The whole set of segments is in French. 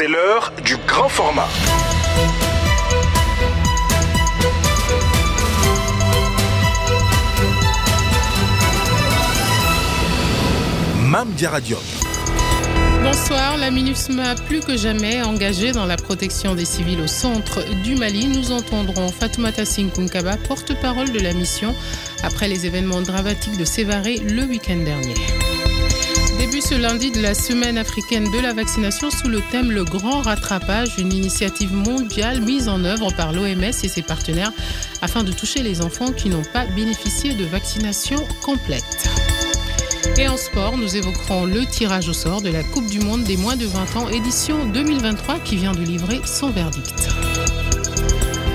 C'est l'heure du grand format. Mam Radio. Bonsoir, la MINUSMA plus que jamais engagée dans la protection des civils au centre du Mali. Nous entendrons Fatoumata Sinkunkaba, porte-parole de la mission, après les événements dramatiques de Sévaré le week-end dernier. Début ce lundi de la semaine africaine de la vaccination sous le thème Le Grand Rattrapage, une initiative mondiale mise en œuvre par l'OMS et ses partenaires afin de toucher les enfants qui n'ont pas bénéficié de vaccination complète. Et en sport, nous évoquerons le tirage au sort de la Coupe du Monde des moins de 20 ans, édition 2023, qui vient de livrer son verdict.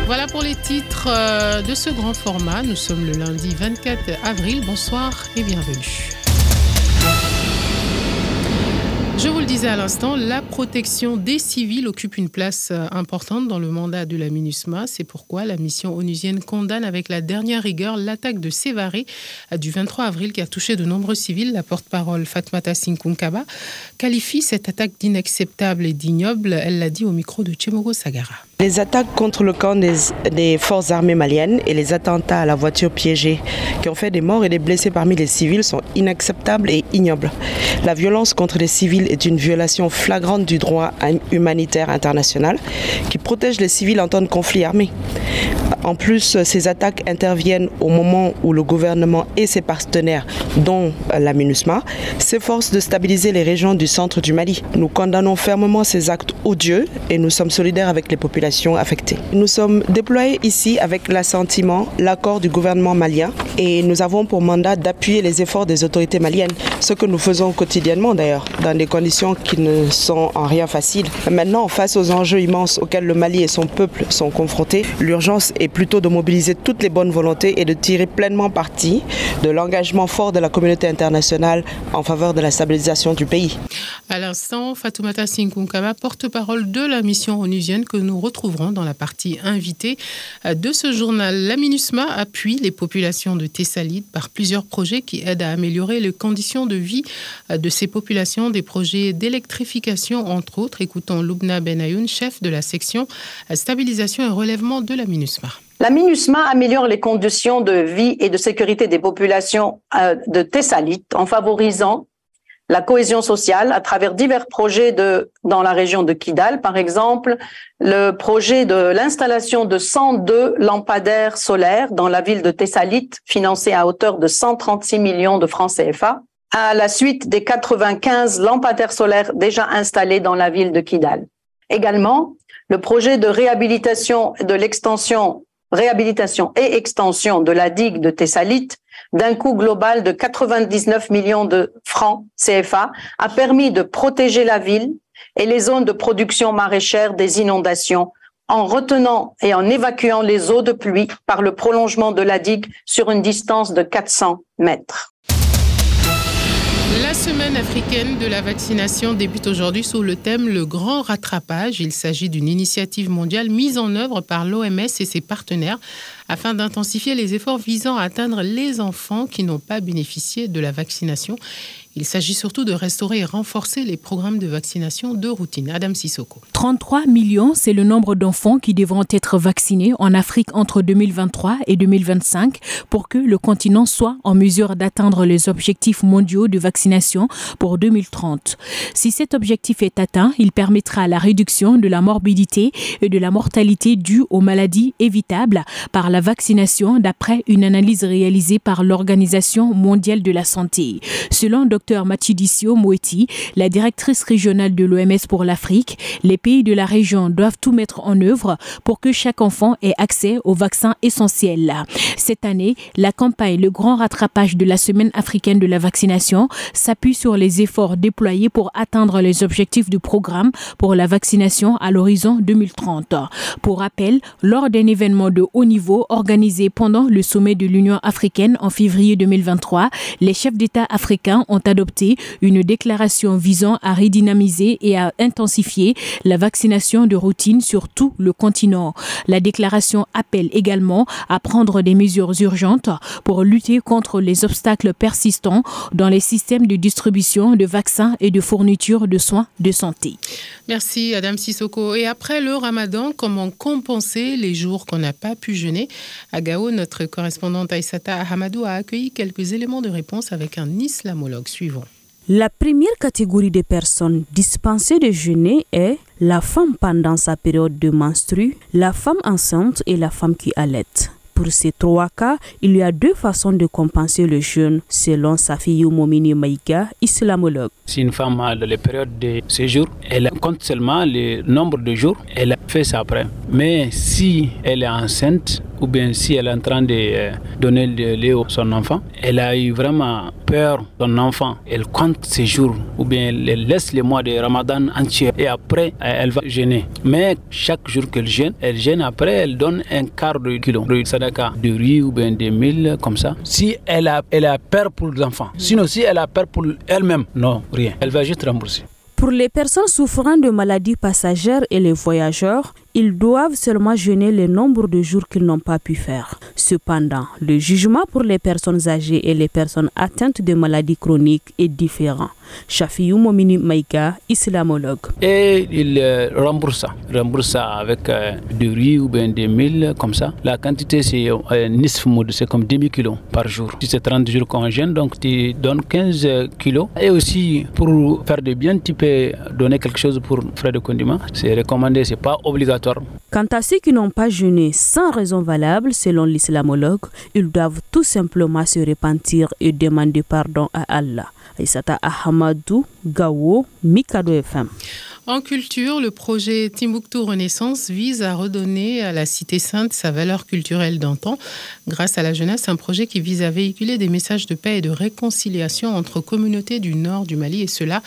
Voilà pour les titres euh, de ce grand format. Nous sommes le lundi 24 avril. Bonsoir et bienvenue. Je vous le disais à l'instant, la protection des civils occupe une place euh, importante dans le mandat de la MINUSMA. C'est pourquoi la mission onusienne condamne avec la dernière rigueur l'attaque de Sévaré euh, du 23 avril qui a touché de nombreux civils. La porte-parole Fatmata Sinkunkaba qualifie cette attaque d'inacceptable et d'ignoble. Elle l'a dit au micro de Chemogo Sagara. Les attaques contre le camp des, forces armées maliennes et les attentats à la voiture piégée qui ont fait des morts et des blessés parmi les civils sont inacceptables et ignobles. La violence contre les civils est une violation flagrante du droit humanitaire international qui protège les civils en temps de conflit armé. En plus, ces attaques interviennent au moment où le gouvernement et ses partenaires, dont la MINUSMA, s'efforcent de stabiliser les régions du centre du Mali. Nous condamnons fermement ces actes odieux et nous sommes solidaires avec les populations affectées. Nous sommes déployés ici avec l'assentiment, l'accord du gouvernement malien et nous avons pour mandat d'appuyer les efforts des autorités maliennes, ce que nous faisons quotidiennement d'ailleurs, dans des conditions qui ne sont en rien faciles. Maintenant, face aux enjeux immenses auxquels le Mali et son peuple sont confrontés, l'urgence est plutôt de mobiliser toutes les bonnes volontés et de tirer pleinement parti de l'engagement fort de la communauté internationale en faveur de la stabilisation du pays. À l'instant, Fatoumata Sinkunkama, porte-parole de la mission onusienne que nous retrouverons dans la partie invitée de ce journal. La MINUSMA appuie les populations de Thessalide par plusieurs projets qui aident à améliorer les conditions de vie de ces populations, des projets d'électrification entre autres. Écoutons Lubna Benayoun, chef de la section stabilisation et relèvement de la MINUSMA. La MINUSMA améliore les conditions de vie et de sécurité des populations euh, de Thessalite en favorisant la cohésion sociale à travers divers projets de, dans la région de Kidal, par exemple, le projet de l'installation de 102 lampadaires solaires dans la ville de Thessalite, financé à hauteur de 136 millions de francs CFA, à la suite des 95 lampadaires solaires déjà installés dans la ville de Kidal. Également, le projet de réhabilitation de l'extension réhabilitation et extension de la digue de Thessalite d'un coût global de 99 millions de francs CFA a permis de protéger la ville et les zones de production maraîchère des inondations en retenant et en évacuant les eaux de pluie par le prolongement de la digue sur une distance de 400 mètres. La semaine africaine de la vaccination débute aujourd'hui sous le thème Le grand rattrapage. Il s'agit d'une initiative mondiale mise en œuvre par l'OMS et ses partenaires afin d'intensifier les efforts visant à atteindre les enfants qui n'ont pas bénéficié de la vaccination. Il s'agit surtout de restaurer et renforcer les programmes de vaccination de routine. Adam Sissoko. 33 millions, c'est le nombre d'enfants qui devront être vaccinés en Afrique entre 2023 et 2025 pour que le continent soit en mesure d'atteindre les objectifs mondiaux de vaccination pour 2030. Si cet objectif est atteint, il permettra la réduction de la morbidité et de la mortalité due aux maladies évitables par la vaccination d'après une analyse réalisée par l'Organisation mondiale de la santé. Selon Dr docteur Mathidicio Moeti, la directrice régionale de l'OMS pour l'Afrique, les pays de la région doivent tout mettre en œuvre pour que chaque enfant ait accès aux vaccins essentiels. Cette année, la campagne Le Grand Rattrapage de la Semaine africaine de la vaccination s'appuie sur les efforts déployés pour atteindre les objectifs du programme pour la vaccination à l'horizon 2030. Pour rappel, lors d'un événement de haut niveau organisé pendant le sommet de l'Union africaine en février 2023, les chefs d'État africains ont adopté d'adopter une déclaration visant à redynamiser et à intensifier la vaccination de routine sur tout le continent. La déclaration appelle également à prendre des mesures urgentes pour lutter contre les obstacles persistants dans les systèmes de distribution de vaccins et de fourniture de soins de santé. Merci Adam Sissoko. Et après le ramadan, comment compenser les jours qu'on n'a pas pu jeûner? À Gao, notre correspondante Aïsata Ahamadou a accueilli quelques éléments de réponse avec un islamologue suivant. La première catégorie de personnes dispensées de jeûner est la femme pendant sa période de menstru, la femme enceinte et la femme qui allait. Pour ces trois cas, il y a deux façons de compenser le jeûne, selon Safi Momini Maïga, islamologue. Si une femme a les périodes de séjour, elle compte seulement le nombre de jours, elle fait ça après. Mais si elle est enceinte, ou bien si elle est en train de euh, donner le lait à son enfant, elle a eu vraiment peur son enfant, elle compte ses jours, ou bien elle laisse le mois de Ramadan entier et après euh, elle va gêner. Mais chaque jour qu'elle gêne, elle gêne après, elle donne un quart de kilo de sadaka, de riz ou bien de mille comme ça. Si elle a, elle a peur pour l'enfant, sinon si elle a peur pour elle-même, non, rien. Elle va juste rembourser. Pour les personnes souffrant de maladies passagères et les voyageurs, ils doivent seulement jeûner le nombre de jours qu'ils n'ont pas pu faire. Cependant, le jugement pour les personnes âgées et les personnes atteintes de maladies chroniques est différent. Shafiou Momini Maïka, islamologue. Et il euh, rembourse ça. Rembourse ça avec euh, du riz ou bien des mille, comme ça. La quantité, c'est euh, c'est comme 10 kilos par jour. Si c'est 30 jours qu'on gêne, donc tu donnes 15 kilos. Et aussi, pour faire de bien, tu peux donner quelque chose pour frais de condiment. C'est recommandé, c'est pas obligatoire Quant à ceux qui n'ont pas jeûné sans raison valable, selon l'islamologue, ils doivent tout simplement se repentir et demander pardon à Allah. Aïsata Ahamadou, Gawo, Mikado FM. En culture, le projet Timbuktu Renaissance vise à redonner à la Cité Sainte sa valeur culturelle d'antan grâce à la jeunesse, un projet qui vise à véhiculer des messages de paix et de réconciliation entre communautés du nord du Mali et cela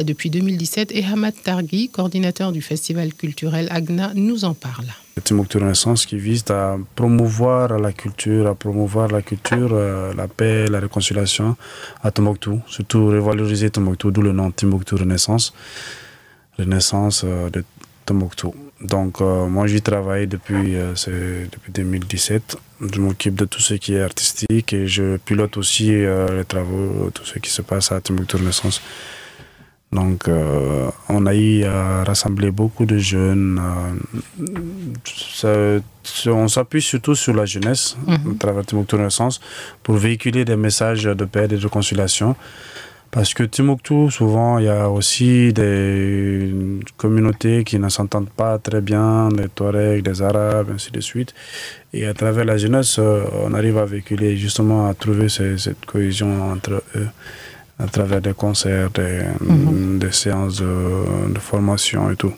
depuis 2017. Et Hamad Targui, coordinateur du festival culturel Agna, nous en parle. Timbuktu Renaissance qui vise à promouvoir la culture, à promouvoir la culture, euh, la paix, la réconciliation à Timbuktu, surtout revaloriser Timbuktu, d'où le nom Timbuktu Renaissance naissance euh, de Tombouctou. Donc euh, moi j'y travaille depuis, euh, depuis 2017. Je m'occupe de tout ce qui est artistique et je pilote aussi les travaux, tout ce qui se passe à Timbuktu Renaissance. Donc, on a eu à rassembler beaucoup de jeunes. on s'appuie surtout sur la jeunesse, à travers Timbuktu Renaissance, pour véhiculer des messages de paix et de réconciliation. Parce que Timbuktu, souvent, il y a aussi des communautés qui ne s'entendent pas très bien, des Touaregs, des Arabes, ainsi de suite. Et à travers la jeunesse, euh, on arrive à véhiculer, justement, à trouver cette cohésion entre eux, à travers des concerts, des, mhm. séances de, de formation et tout.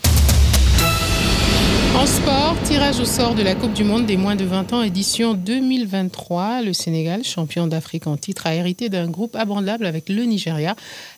En sport, tirage au sort de la Coupe du Monde des moins de 20 ans, édition 2023. Le Sénégal, champion d'Afrique en titre, a hérité d'un groupe abordable avec le Nigeria,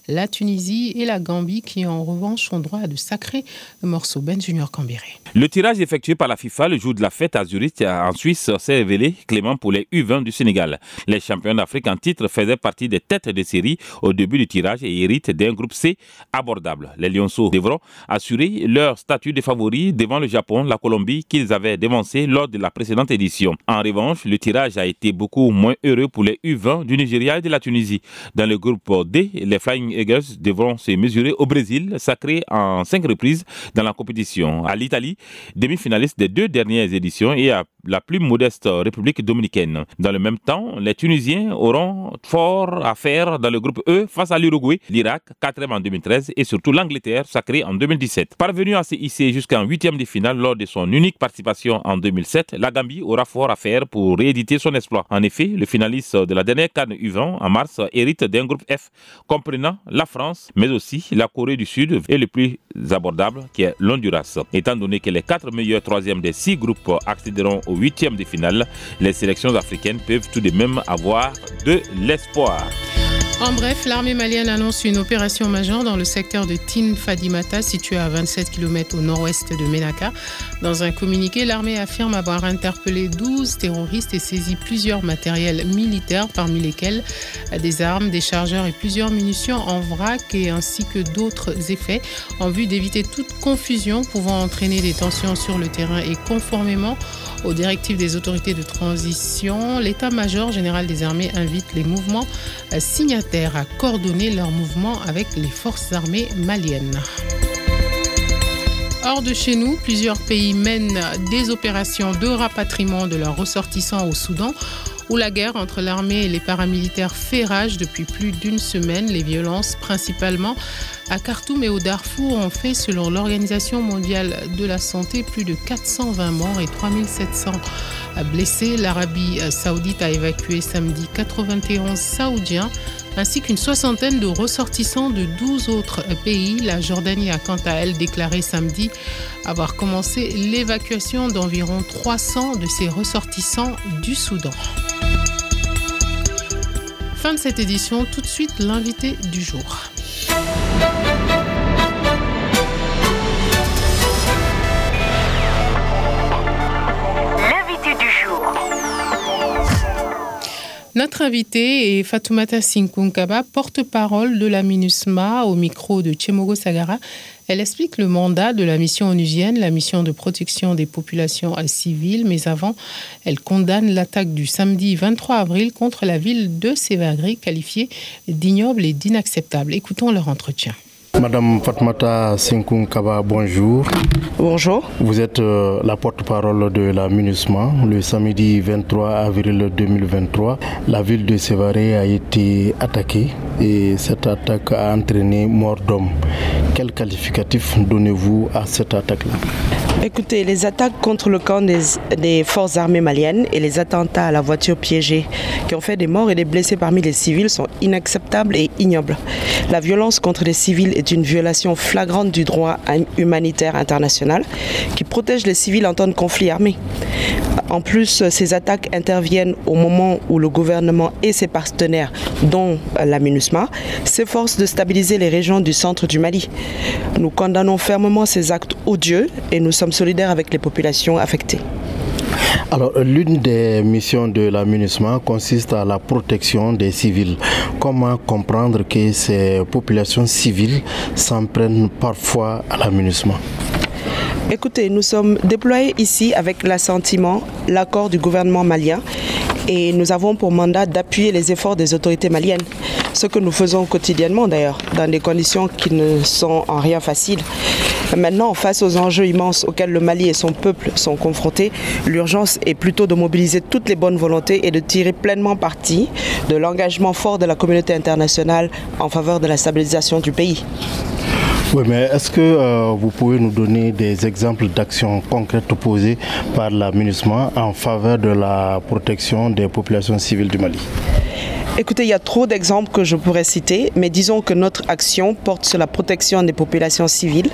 la Tunisie et la Gambie qui en revanche ont droit à de sacrés morceaux. Ben Junior Cambéré. Le tirage effectué par la FIFA le jour de la fête à Zurich en Suisse s'est révélé clément pour les U20 du Sénégal. Les champions d'Afrique en titre faisaient partie des têtes de série au début du tirage et héritent d'un groupe C abordable. Les Lionceaux devront assurer leur statut de favoris devant le Japon, la Colombie qu'ils avaient dévancé lors de la précédente édition. En revanche, le tirage a été beaucoup moins heureux pour les U20 du Nigeria et de la Tunisie. Dans le groupe D, les Flying Eagles devront se mesurer au Brésil, sacré en cinq reprises dans la compétition. À l'Italie, demi-finaliste des deux dernières éditions et à la plus modeste République dominicaine. Dans le même temps, les Tunisiens auront fort à faire dans le groupe E face à l'Uruguay, l'Irak, 4e en 2013 et surtout l'Angleterre, sacrée en 2017. Parvenu à se hisser jusqu'en huitième de finale lors de son unique participation en 2007, la Gambie aura fort à faire pour rééditer son exploit. En effet, le finaliste de la dernière Cannes U20 en mars hérite d'un groupe F comprenant la France, mais aussi la Corée du Sud et le plus abordable qui est l'Honduras. Étant donné que les quatre meilleurs troisièmes des six groupes accéderont au huitième de finale, les sélections africaines peuvent tout de même avoir de l'espoir. En bref, l'armée malienne annonce une opération majeure dans le secteur de Tin Fadimata, situé à 27 km au nord-ouest de Menaka. Dans un communiqué, l'armée affirme avoir interpellé 12 terroristes et saisi plusieurs matériels militaires, parmi lesquels des armes, des chargeurs et plusieurs munitions en vrac, ainsi que d'autres effets, en vue d'éviter toute confusion pouvant entraîner des tensions sur le terrain et conformément aux directives des autorités de transition, l'état-major général des armées invite les mouvements signataires à coordonner leurs mouvements avec les forces armées maliennes. Hors de chez nous, plusieurs pays mènent des opérations de rapatriement de leurs ressortissants au Soudan où la guerre entre l'armée et les paramilitaires fait rage depuis plus d'une semaine. Les violences, principalement à Khartoum et au Darfour, ont fait, selon l'Organisation mondiale de la santé, plus de 420 morts et 3700 blessés. L'Arabie saoudite a évacué samedi 91 saoudiens ainsi qu'une soixantaine de ressortissants de 12 autres pays. La Jordanie a quant à elle déclaré samedi avoir commencé l'évacuation d'environ 300 de ses ressortissants du Soudan. Fin de cette édition, tout de suite l'invité du jour. L'invité du jour. Notre invité est Fatoumata Sinkunkaba, porte-parole de la MINUSMA au micro de Chemogo Sagara. Elle explique le mandat de la mission onusienne, la mission de protection des populations civiles, mais avant, elle condamne l'attaque du samedi 23 avril contre la ville de Sévagri, qualifiée d'ignoble et d'inacceptable. Écoutons leur entretien. Madame Fatmata Sinkun Kaba, bonjour. Bonjour. Vous êtes euh, la porte-parole de la MINUSMA. Le samedi 23 avril 2023, la ville de Sévaré a été attaquée et cette attaque a entraîné mort d'hommes. Quel qualificatif donnez-vous à cette attaque-là? Écoutez, les attaques contre le camp des, forces armées maliennes et les attentats à la voiture piégée qui ont fait des morts et des blessés parmi les civils sont inacceptables et ignobles. La violence contre les civils est une violation flagrante du droit humanitaire international qui protège les civils en temps de conflit armé. En plus, ces attaques interviennent au moment où le gouvernement et ses partenaires, dont la MINUSMA, s'efforcent de stabiliser les régions du centre du Mali. Nous condamnons fermement ces actes odieux et nous sommes solidaires avec les populations affectées. Alors, l'une des missions de la MINUSMA consiste à la protection des civils. Comment comprendre que ces populations civiles s'en prennent parfois à la MINUSMA? Écoutez, nous sommes déployés ici avec l'assentiment, l'accord du gouvernement malien et nous avons pour mandat d'appuyer les efforts des autorités maliennes, ce que nous faisons quotidiennement d'ailleurs, dans des conditions qui ne sont en rien faciles. Maintenant, face aux enjeux immenses auxquels le Mali et son peuple sont confrontés, l'urgence est plutôt de mobiliser toutes les bonnes volontés et de tirer pleinement parti de l'engagement fort de la communauté internationale en faveur de la stabilisation du pays. Oui, mais est-ce que euh, vous pouvez nous donner des exemples d'actions concrètes posées par la MINUSMA en faveur de la protection des populations civiles du Mali? Écoutez, il y a trop d'exemples que je pourrais citer, mais disons que notre action porte sur la protection des populations civiles,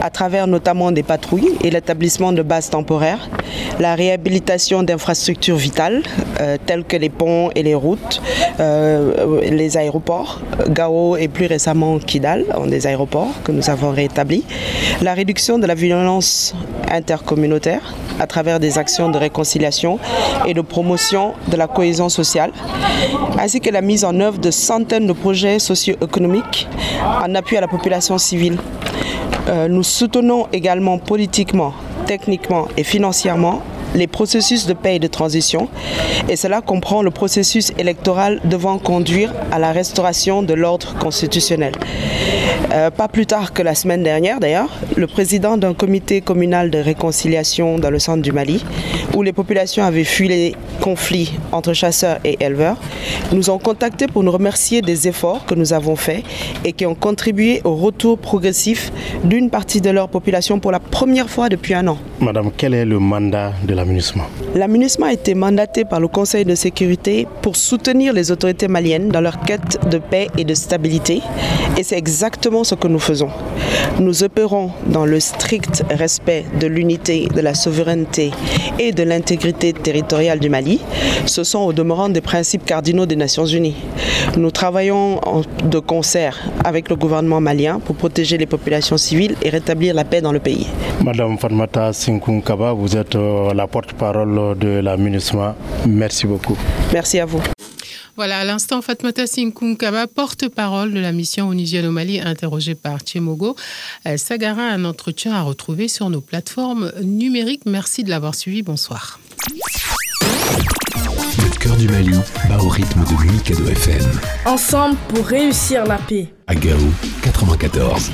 à travers notamment des patrouilles et l'établissement de bases temporaires, la réhabilitation d'infrastructures vitales, euh, telles que les ponts et les routes, euh, les aéroports, Gao et plus récemment Kidal, ont des aéroports que nous avons rétablis, la réduction de la violence intercommunautaire à travers des actions de réconciliation et de promotion de la cohésion sociale, ainsi que la mise en œuvre de centaines de projets socio-économiques en appui à la population civile. Euh, nous soutenons également politiquement, techniquement et financièrement les processus de paix et de transition, et cela comprend le processus électoral devant conduire à la restauration de l'ordre constitutionnel. Euh, pas plus tard que la semaine dernière, d'ailleurs, le président d'un comité communal de réconciliation dans le centre du Mali, où les populations avaient fui les conflits entre chasseurs et éleveurs, nous ont contactés pour nous remercier des efforts que nous avons faits et qui ont contribué au retour progressif d'une partie de leur population pour la première fois depuis un an. Madame, quel est le mandat de la MINUSMA La MINUSMA a été mandatée par le Conseil de sécurité pour soutenir les autorités maliennes dans leur quête de paix et de stabilité. Et c'est exactement ce que nous faisons. Nous opérons dans le strict respect de l'unité, de la souveraineté et de l'intégrité territoriale du Mali. Ce sont au demeurant des principes cardinaux des Nations Unies. Nous travaillons de concert avec le gouvernement malien pour protéger les populations civiles et rétablir la paix dans le pays. Madame Fatmata Sinkoun Kaba, vous êtes euh, la porte-parole de la MINUSMA. Merci beaucoup. Merci à vous. Voilà, à l'instant, Fatmata Sinkunkaba, porte-parole de la mission onusienne au Mali, interrogée par Tchemogo. Sagara, un entretien à retrouver sur nos plateformes numériques. Merci de l'avoir suivi. Bonsoir. Le cœur du Mali bat au rythme de Mikado FM. Ensemble pour réussir la paix. À Gao, 94.